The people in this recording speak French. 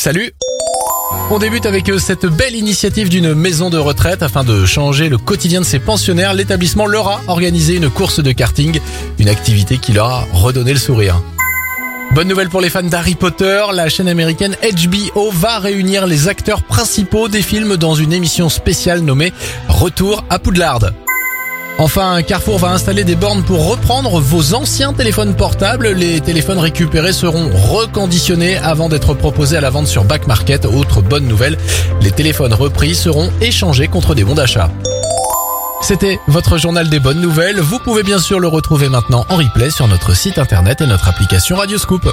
Salut on débute avec euh, cette belle initiative d'une maison de retraite afin de changer le quotidien de ses pensionnaires. L'établissement leur a organisé une course de karting, une activité qui leur a redonné le sourire. Bonne nouvelle pour les fans d'Harry Potter, la chaîne américaine HBO va réunir les acteurs principaux des films dans une émission spéciale nommée Retour à Poudlard. Enfin, Carrefour va installer des bornes pour reprendre vos anciens téléphones portables. Les téléphones récupérés seront reconditionnés avant d'être proposés à la vente sur Back Market. Autre bonne nouvelle, les téléphones repris seront échangés contre des bons d'achat. C'était votre journal des bonnes nouvelles. Vous pouvez bien sûr le retrouver maintenant en replay sur notre site internet et notre application Radioscoop.